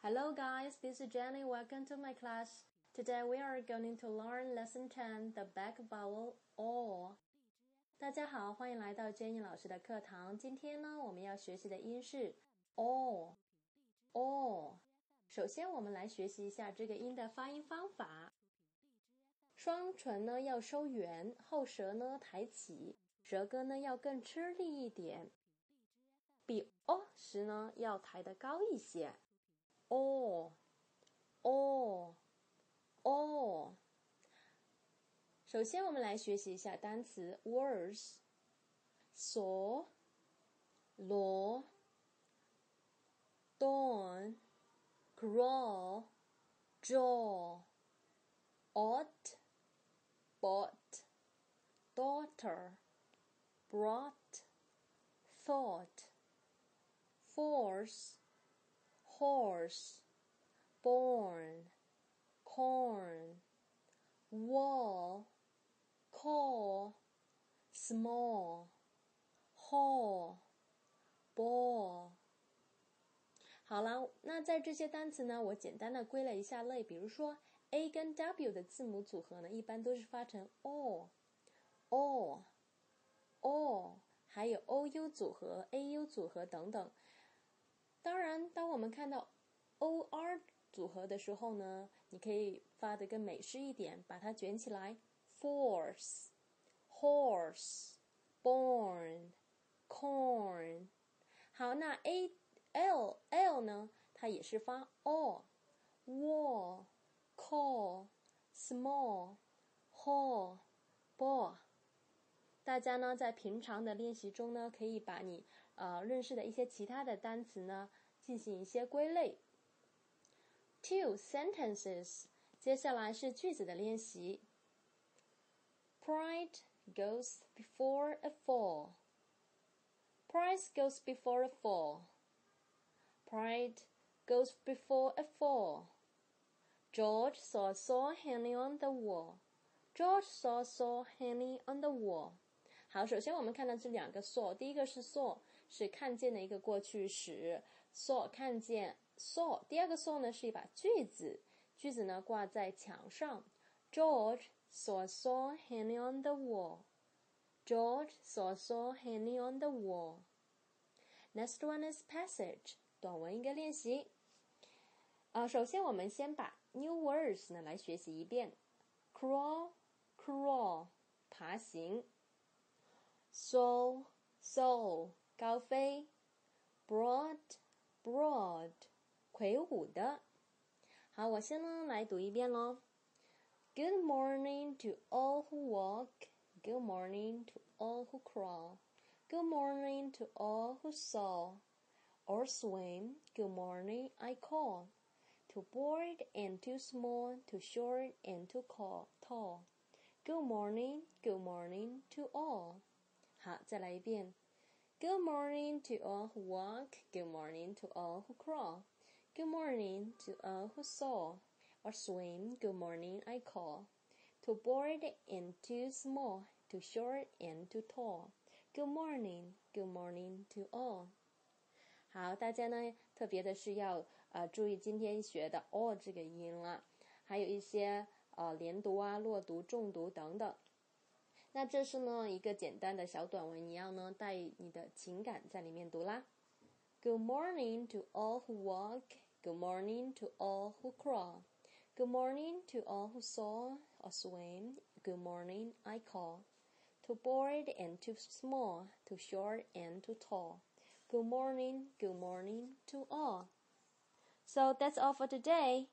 Hello guys, this is Jenny. Welcome to my class. Today we are going to learn lesson 10, the back vowel o. 大家好，欢迎来到 Jenny 老师的课堂。今天呢，我们要学习的音是 o o。首先，我们来学习一下这个音的发音方法。双唇呢要收圆，后舌呢抬起，舌根呢要更吃力一点，比 o 时呢要抬得高一些。哦，哦，哦。首先，我们来学习一下单词 words。saw, law, dawn, crawl, jaw, ought, bought, daughter, brought, thought, force horse, born, corn, wall, call, small, hall, ball。好了，那在这些单词呢，我简单的归了一下类，比如说 A 跟 W 的字母组合呢，一般都是发成 o，o，o，还有 O U 组合、A U 组合等等。当然，当我们看到 o r 组合的时候呢，你可以发的更美式一点，把它卷起来，force、horse、born、corn。好，那 a l l 呢，它也是发 o、wall、call、small、hall、ball。大家呢，在平常的练习中呢，可以把你呃认识的一些其他的单词呢，进行一些归类。Two sentences，接下来是句子的练习。Pride goes before a fall. Pride goes before a fall. Pride goes before a fall. George saw a saw hanging on the wall. George saw a saw hanging on the wall. 好，首先我们看到这两个 saw，第一个是 saw，是看见的一个过去时，saw 看见 saw。第二个 saw 呢是一把锯子，锯子呢挂在墙上。George saw saw hanging on the wall. George saw saw hanging on the wall. Next one is passage，短文一个练习。啊，首先我们先把 new words 呢来学习一遍。Crawl，crawl，爬行。soar，soar，高飞；broad，broad，魁梧的。好，我先呢来读一遍喽。Good morning to all who walk. Good morning to all who crawl. Good morning to all who saw or swim. Good morning, I call. Too broad and too small, too short and too tall. Good morning, good morning to all. 好，再来一遍。Good morning to all who walk. Good morning to all who crawl. Good morning to all who saw or swim. Good morning, I call. Too broad and too small, too short and too tall. Good morning, good morning to all. 好，大家呢特别的是要呃注意今天学的 all 这个音了，还有一些呃连读啊、落读、重读等等。 那这是呢一个简单的小短文，你要呢带你的情感在里面读啦。Good morning to all who walk. Good morning to all who crawl. Good morning to all who saw or swim. Good morning, I call. Too broad and too small, too short and too tall. Good morning, good morning to all. So that's all for today.